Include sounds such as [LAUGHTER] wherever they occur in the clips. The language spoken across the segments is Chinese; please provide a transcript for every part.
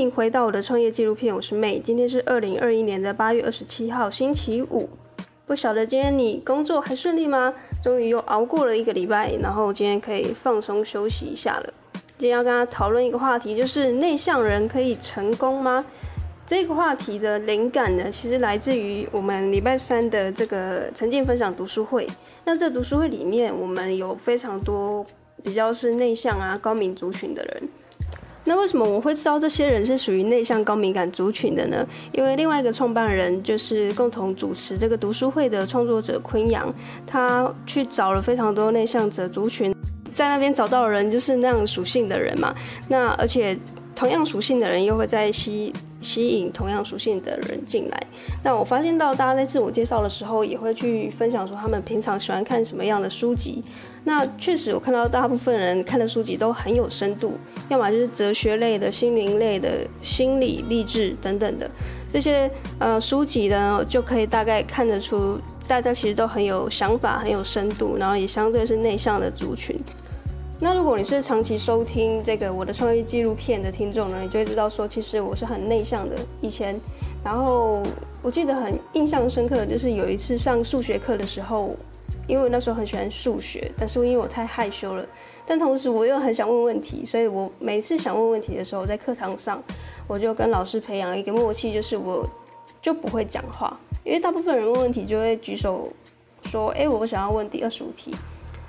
迎回到我的创业纪录片，我是 May。今天是二零二一年的八月二十七号，星期五。不晓得今天你工作还顺利吗？终于又熬过了一个礼拜，然后今天可以放松休息一下了。今天要跟大家讨论一个话题，就是内向人可以成功吗？这个话题的灵感呢，其实来自于我们礼拜三的这个沉浸分享读书会。那这读书会里面，我们有非常多比较是内向啊、高敏族群的人。那为什么我会知道这些人是属于内向高敏感族群的呢？因为另外一个创办人就是共同主持这个读书会的创作者昆阳，他去找了非常多内向者族群，在那边找到的人就是那样属性的人嘛。那而且同样属性的人又会在吸。吸引同样属性的人进来。那我发现到大家在自我介绍的时候，也会去分享说他们平常喜欢看什么样的书籍。那确实，我看到大部分人看的书籍都很有深度，要么就是哲学类的、心灵类的、心理励志等等的这些呃书籍呢，就可以大概看得出大家其实都很有想法、很有深度，然后也相对是内向的族群。那如果你是长期收听这个我的创业纪录片的听众呢，你就会知道说，其实我是很内向的。以前，然后我记得很印象深刻的就是有一次上数学课的时候，因为那时候很喜欢数学，但是因为我太害羞了，但同时我又很想问问题，所以我每次想问问题的时候，在课堂上我就跟老师培养了一个默契，就是我就不会讲话，因为大部分人问问题就会举手说，哎，我想要问第二十五题。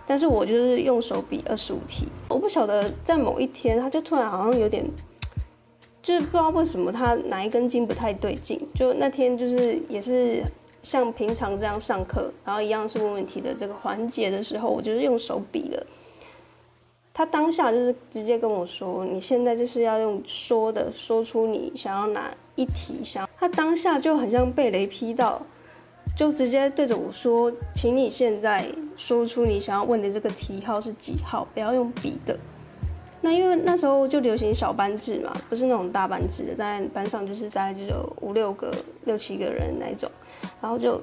但是我就是用手比二十五题，我不晓得在某一天，他就突然好像有点，就是不知道为什么他哪一根筋不太对劲。就那天就是也是像平常这样上课，然后一样是问问题的这个环节的时候，我就是用手比了。他当下就是直接跟我说：“你现在就是要用说的，说出你想要哪一题。”想他当下就很像被雷劈到。就直接对着我说：“请你现在说出你想要问的这个题号是几号，不要用笔的。”那因为那时候就流行小班制嘛，不是那种大班制的，但班上就是大概就有五六个、六七个人那种。然后就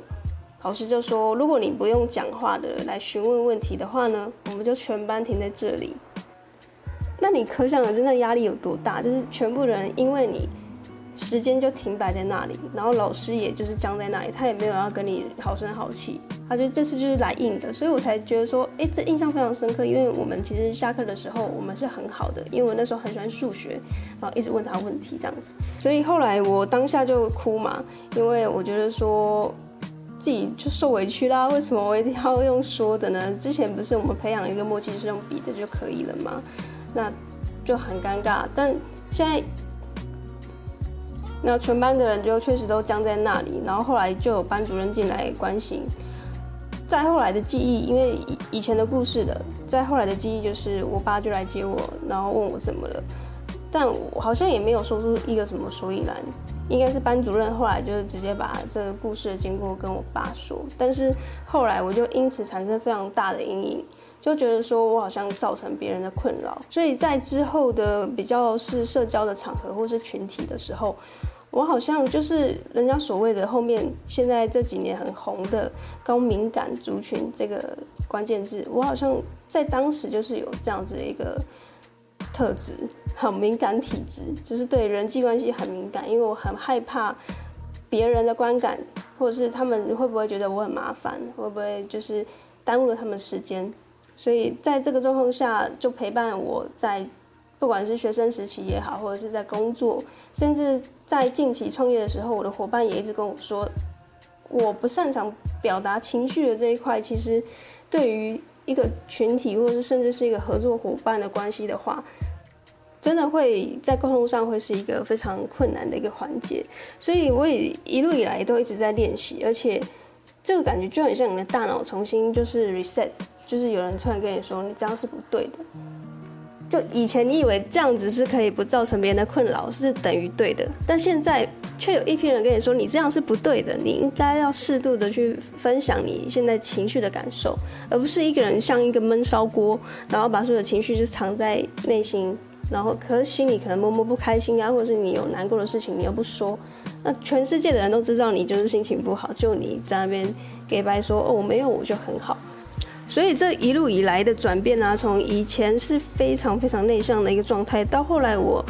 老师就说：“如果你不用讲话的来询问问题的话呢，我们就全班停在这里。”那你可想而知那压力有多大，就是全部人因为你。时间就停摆在那里，然后老师也就是僵在那里，他也没有要跟你好声好气，他就这次就是来硬的，所以我才觉得说，哎，这印象非常深刻，因为我们其实下课的时候我们是很好的，因为我那时候很喜欢数学，然后一直问他问题这样子，所以后来我当下就哭嘛，因为我觉得说自己就受委屈啦，为什么我一定要用说的呢？之前不是我们培养一个默契是用比的就可以了吗？那就很尴尬，但现在。那全班的人就确实都僵在那里，然后后来就有班主任进来关心。再后来的记忆，因为以以前的故事了，再后来的记忆就是我爸就来接我，然后问我怎么了，但我好像也没有说出一个什么所以然，应该是班主任后来就直接把这个故事的经过跟我爸说，但是后来我就因此产生非常大的阴影。就觉得说我好像造成别人的困扰，所以在之后的比较是社交的场合或是群体的时候，我好像就是人家所谓的后面现在这几年很红的高敏感族群这个关键字，我好像在当时就是有这样子的一个特质，很敏感体质，就是对人际关系很敏感，因为我很害怕别人的观感，或者是他们会不会觉得我很麻烦，会不会就是耽误了他们时间。所以在这个状况下，就陪伴我在，不管是学生时期也好，或者是在工作，甚至在近期创业的时候，我的伙伴也一直跟我说，我不擅长表达情绪的这一块，其实对于一个群体，或者甚至是一个合作伙伴的关系的话，真的会在沟通上会是一个非常困难的一个环节。所以我也一路以来都一直在练习，而且这个感觉就很像你的大脑重新就是 reset。就是有人突然跟你说，你这样是不对的，就以前你以为这样子是可以不造成别人的困扰，是等于对的，但现在却有一批人跟你说，你这样是不对的，你应该要适度的去分享你现在情绪的感受，而不是一个人像一个闷烧锅，然后把所有的情绪就藏在内心，然后可是心里可能默默不开心啊，或者是你有难过的事情你又不说，那全世界的人都知道你就是心情不好，就你在那边给白说哦，我没有我就很好。所以这一路以来的转变啊，从以前是非常非常内向的一个状态，到后来我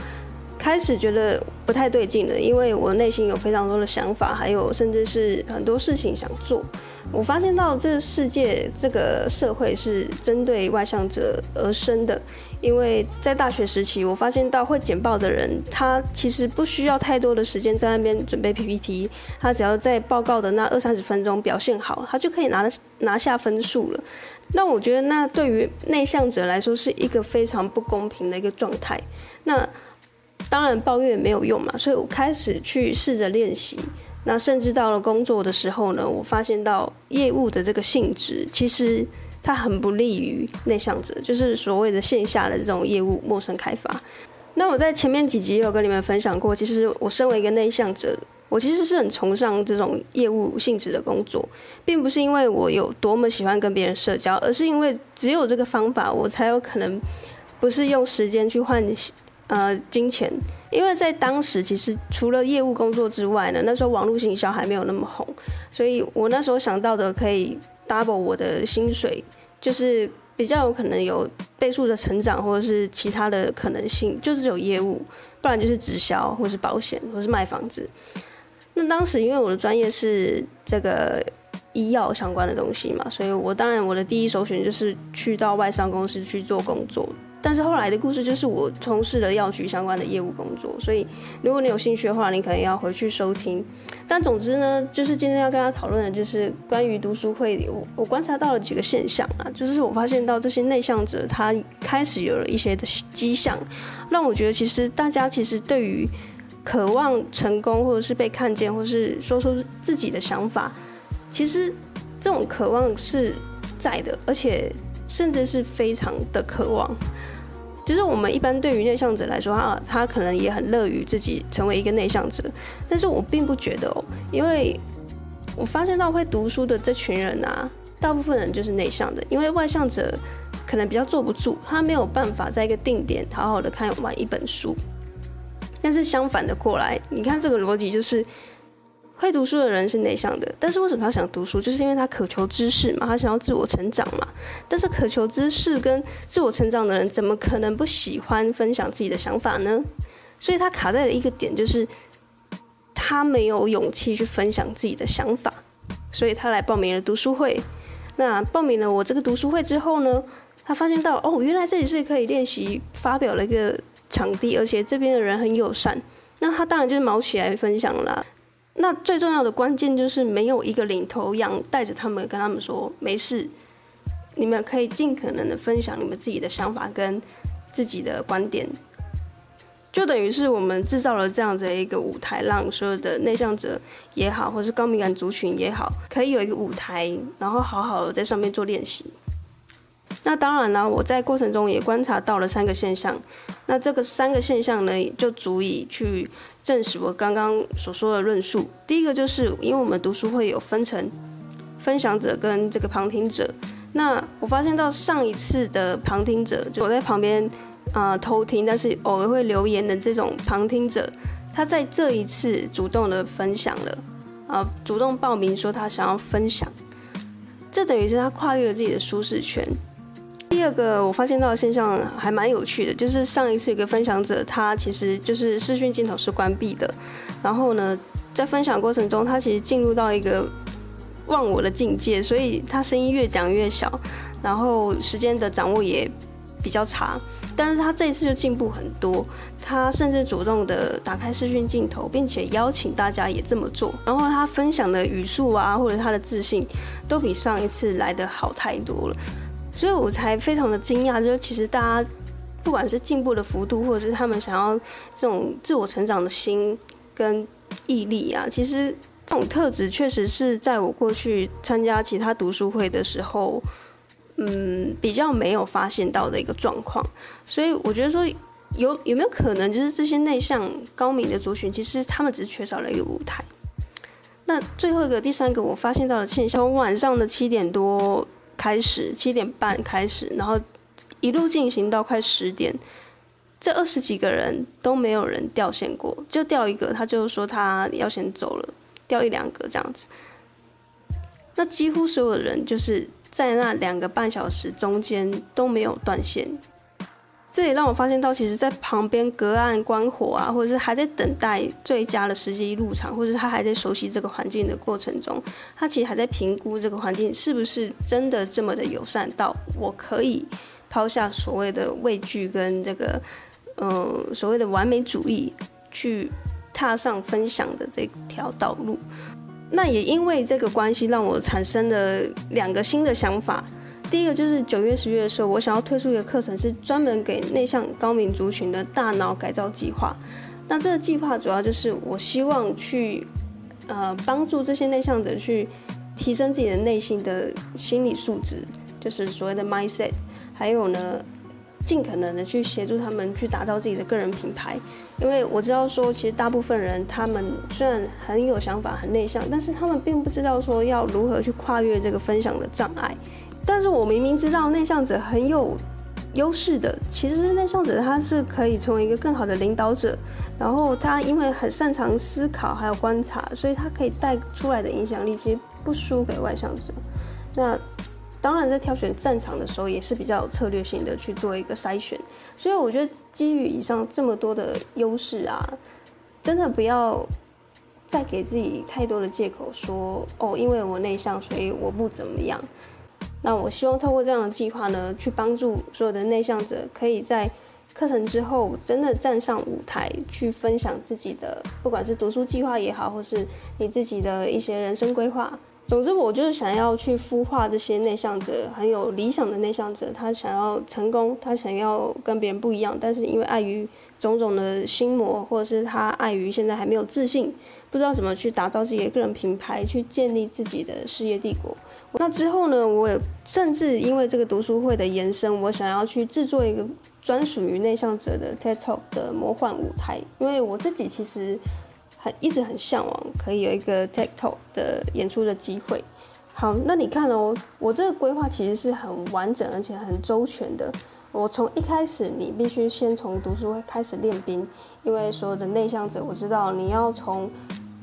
开始觉得不太对劲了，因为我内心有非常多的想法，还有甚至是很多事情想做。我发现到这世界、这个社会是针对外向者而生的，因为在大学时期，我发现到会简报的人，他其实不需要太多的时间在那边准备 PPT，他只要在报告的那二三十分钟表现好，他就可以拿拿下分数了。那我觉得，那对于内向者来说是一个非常不公平的一个状态。那当然抱怨也没有用嘛，所以我开始去试着练习。那甚至到了工作的时候呢，我发现到业务的这个性质，其实它很不利于内向者，就是所谓的线下的这种业务陌生开发。那我在前面几集有跟你们分享过，其实我身为一个内向者，我其实是很崇尚这种业务性质的工作，并不是因为我有多么喜欢跟别人社交，而是因为只有这个方法，我才有可能不是用时间去换呃金钱。因为在当时，其实除了业务工作之外呢，那时候网络行销还没有那么红，所以我那时候想到的可以 double 我的薪水，就是比较有可能有倍数的成长，或者是其他的可能性，就是有业务，不然就是直销，或是保险，或是卖房子。那当时因为我的专业是这个医药相关的东西嘛，所以我当然我的第一首选就是去到外商公司去做工作。但是后来的故事就是我从事了药局相关的业务工作，所以如果你有兴趣的话，你可能要回去收听。但总之呢，就是今天要跟他讨论的就是关于读书会，我我观察到了几个现象啊，就是我发现到这些内向者他开始有了一些的迹象，让我觉得其实大家其实对于渴望成功或者是被看见，或是说出自己的想法，其实这种渴望是在的，而且。甚至是非常的渴望，就是我们一般对于内向者来说，他他可能也很乐于自己成为一个内向者，但是我并不觉得哦，因为我发现到会读书的这群人啊，大部分人就是内向的，因为外向者可能比较坐不住，他没有办法在一个定点好好的看完一本书，但是相反的过来，你看这个逻辑就是。会读书的人是内向的，但是为什么他想读书？就是因为他渴求知识嘛，他想要自我成长嘛。但是渴求知识跟自我成长的人，怎么可能不喜欢分享自己的想法呢？所以他卡在了一个点，就是他没有勇气去分享自己的想法，所以他来报名了读书会。那报名了我这个读书会之后呢，他发现到哦，原来这里是可以练习发表的一个场地，而且这边的人很友善。那他当然就是毛起来分享了。那最重要的关键就是没有一个领头羊带着他们，跟他们说没事，你们可以尽可能的分享你们自己的想法跟自己的观点，就等于是我们制造了这样子的一个舞台，让所有的内向者也好，或是高敏感族群也好，可以有一个舞台，然后好好的在上面做练习。那当然啦，我在过程中也观察到了三个现象，那这个三个现象呢，就足以去。证实我刚刚所说的论述。第一个就是因为我们读书会有分成分享者跟这个旁听者。那我发现到上一次的旁听者，就我在旁边啊、偷听，但是偶尔会留言的这种旁听者，他在这一次主动的分享了啊、主动报名说他想要分享，这等于是他跨越了自己的舒适圈。第二个我发现到的现象还蛮有趣的，就是上一次有个分享者，他其实就是视讯镜头是关闭的，然后呢，在分享过程中，他其实进入到一个忘我的境界，所以他声音越讲越小，然后时间的掌握也比较差。但是他这一次就进步很多，他甚至主动的打开视讯镜头，并且邀请大家也这么做，然后他分享的语速啊，或者他的自信，都比上一次来的好太多了。所以我才非常的惊讶，就是其实大家不管是进步的幅度，或者是他们想要这种自我成长的心跟毅力啊，其实这种特质确实是在我过去参加其他读书会的时候，嗯，比较没有发现到的一个状况。所以我觉得说有有没有可能，就是这些内向高敏的族群，其实他们只是缺少了一个舞台。那最后一个第三个我发现到的现象，从晚上的七点多。开始七点半开始，然后一路进行到快十点，这二十几个人都没有人掉线过，就掉一个，他就说他要先走了，掉一两个这样子。那几乎所有的人就是在那两个半小时中间都没有断线，这也让我发现到，其实，在旁边隔岸观火啊，或者是还在等待最佳的时机入场，或者是他还在熟悉这个环境的过程中，他其实还在评估这个环境是不是真的这么的友善到我可以抛下所谓的畏惧跟这个，嗯，所谓的完美主义，去踏上分享的这条道路。那也因为这个关系，让我产生了两个新的想法。第一个就是九月、十月的时候，我想要推出一个课程，是专门给内向高敏族群的大脑改造计划。那这个计划主要就是我希望去，呃，帮助这些内向者去提升自己的内心的心理素质，就是所谓的 mindset。还有呢，尽可能的去协助他们去打造自己的个人品牌。因为我知道说，其实大部分人他们虽然很有想法、很内向，但是他们并不知道说要如何去跨越这个分享的障碍。但是我明明知道内向者很有优势的，其实内向者他是可以成为一个更好的领导者，然后他因为很擅长思考还有观察，所以他可以带出来的影响力其实不输给外向者。那当然在挑选战场的时候也是比较有策略性的去做一个筛选。所以我觉得基于以上这么多的优势啊，真的不要再给自己太多的借口说哦，因为我内向，所以我不怎么样。那我希望透过这样的计划呢，去帮助所有的内向者，可以在课程之后真的站上舞台，去分享自己的，不管是读书计划也好，或是你自己的一些人生规划。总之，我就是想要去孵化这些内向者，很有理想的内向者，他想要成功，他想要跟别人不一样，但是因为碍于种种的心魔，或者是他碍于现在还没有自信，不知道怎么去打造自己的个人品牌，去建立自己的事业帝国。那之后呢，我也甚至因为这个读书会的延伸，我想要去制作一个专属于内向者的 TED Talk 的魔幻舞台，因为我自己其实。很一直很向往可以有一个 TED Talk 的演出的机会。好，那你看哦，我这个规划其实是很完整而且很周全的。我从一开始，你必须先从读书会开始练兵，因为所有的内向者，我知道你要从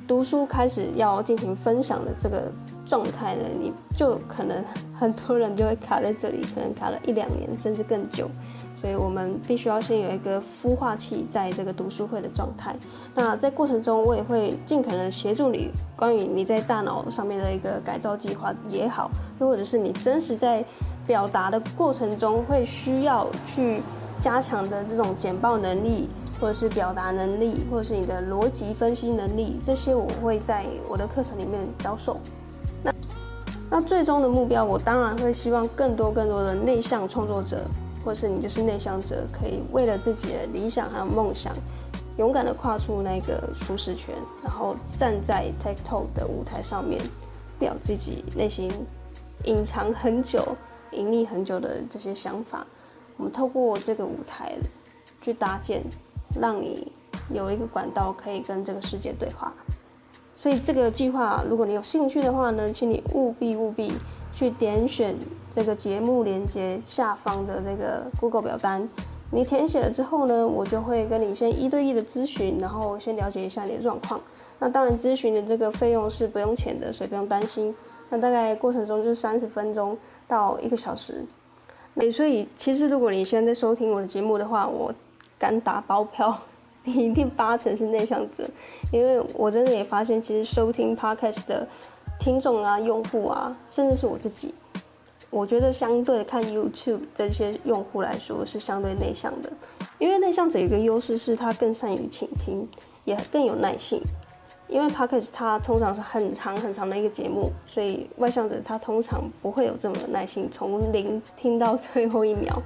读书开始要进行分享的这个状态呢，你就可能 [LAUGHS] 很多人就会卡在这里，可能卡了一两年甚至更久。所以我们必须要先有一个孵化器，在这个读书会的状态。那在过程中，我也会尽可能协助你，关于你在大脑上面的一个改造计划也好，又或者是你真实在表达的过程中会需要去加强的这种简报能力，或者是表达能力，或者是你的逻辑分析能力，这些我会在我的课程里面教授。那那最终的目标，我当然会希望更多更多的内向创作者。或是你就是内向者，可以为了自己的理想还有梦想，勇敢的跨出那个舒适圈，然后站在 TED Talk 的舞台上面，表自己内心隐藏很久、隐匿很久的这些想法。我们透过这个舞台去搭建，让你有一个管道可以跟这个世界对话。所以这个计划，如果你有兴趣的话呢，请你务必务必去点选。这个节目连接下方的这个 Google 表单，你填写了之后呢，我就会跟你先一对一的咨询，然后先了解一下你的状况。那当然，咨询的这个费用是不用钱的，所以不用担心。那大概过程中就是三十分钟到一个小时。那所以，其实如果你现在在收听我的节目的话，我敢打包票，你一定八成是内向者，因为我真的也发现，其实收听 Podcast 的听众啊、用户啊，甚至是我自己。我觉得相对看 YouTube 这些用户来说是相对内向的，因为内向者有一个优势是他更善于倾听，也更有耐性。因为 Podcast 它通常是很长很长的一个节目，所以外向者他通常不会有这么有耐心，从零听到最后一秒。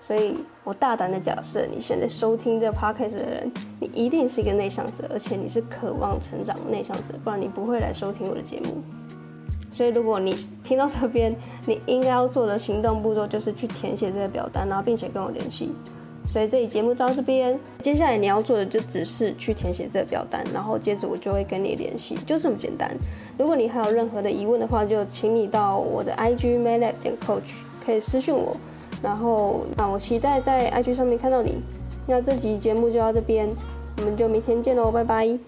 所以我大胆的假设，你现在收听这个 Podcast 的人，你一定是一个内向者，而且你是渴望成长的内向者，不然你不会来收听我的节目。所以，如果你听到这边，你应该要做的行动步骤就是去填写这个表单，然后并且跟我联系。所以这期节目到这边，接下来你要做的就只是去填写这个表单，然后接着我就会跟你联系，就这么简单。如果你还有任何的疑问的话，就请你到我的 IG maylab 点 coach 可以私讯我，然后那我期待在 IG 上面看到你。那这集节目就到这边，我们就明天见喽，拜拜。